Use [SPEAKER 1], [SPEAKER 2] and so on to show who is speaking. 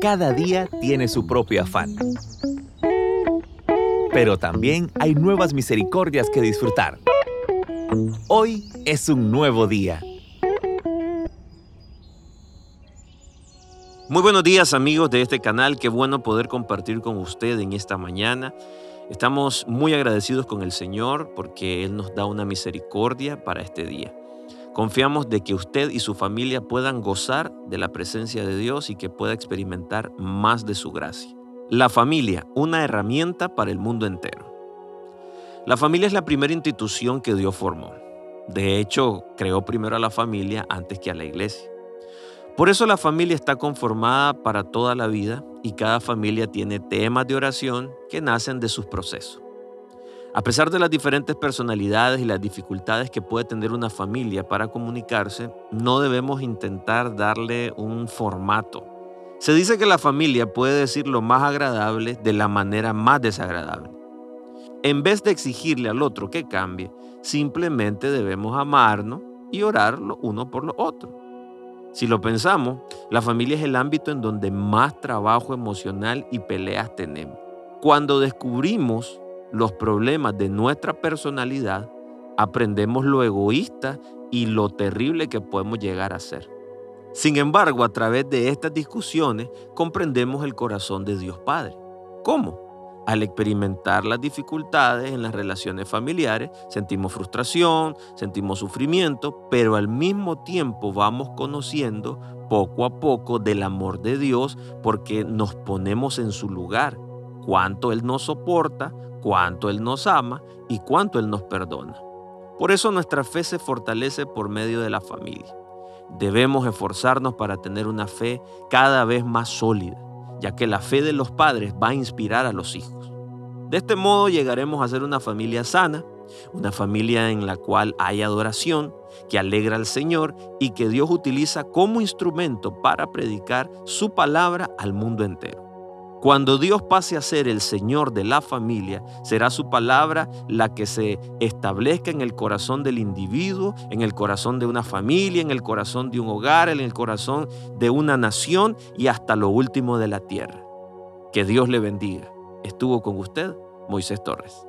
[SPEAKER 1] Cada día tiene su propio afán. Pero también hay nuevas misericordias que disfrutar. Hoy es un nuevo día.
[SPEAKER 2] Muy buenos días amigos de este canal, qué bueno poder compartir con usted en esta mañana. Estamos muy agradecidos con el Señor porque Él nos da una misericordia para este día. Confiamos de que usted y su familia puedan gozar de la presencia de Dios y que pueda experimentar más de su gracia. La familia, una herramienta para el mundo entero. La familia es la primera institución que Dios formó. De hecho, creó primero a la familia antes que a la iglesia. Por eso la familia está conformada para toda la vida y cada familia tiene temas de oración que nacen de sus procesos. A pesar de las diferentes personalidades y las dificultades que puede tener una familia para comunicarse, no debemos intentar darle un formato. Se dice que la familia puede decir lo más agradable de la manera más desagradable. En vez de exigirle al otro que cambie, simplemente debemos amarnos y orar uno por lo otro. Si lo pensamos, la familia es el ámbito en donde más trabajo emocional y peleas tenemos. Cuando descubrimos los problemas de nuestra personalidad, aprendemos lo egoísta y lo terrible que podemos llegar a ser. Sin embargo, a través de estas discusiones comprendemos el corazón de Dios Padre. ¿Cómo? Al experimentar las dificultades en las relaciones familiares, sentimos frustración, sentimos sufrimiento, pero al mismo tiempo vamos conociendo poco a poco del amor de Dios porque nos ponemos en su lugar, cuánto Él nos soporta, cuánto Él nos ama y cuánto Él nos perdona. Por eso nuestra fe se fortalece por medio de la familia. Debemos esforzarnos para tener una fe cada vez más sólida, ya que la fe de los padres va a inspirar a los hijos. De este modo llegaremos a ser una familia sana, una familia en la cual hay adoración, que alegra al Señor y que Dios utiliza como instrumento para predicar su palabra al mundo entero. Cuando Dios pase a ser el Señor de la familia, será su palabra la que se establezca en el corazón del individuo, en el corazón de una familia, en el corazón de un hogar, en el corazón de una nación y hasta lo último de la tierra. Que Dios le bendiga. Estuvo con usted Moisés Torres.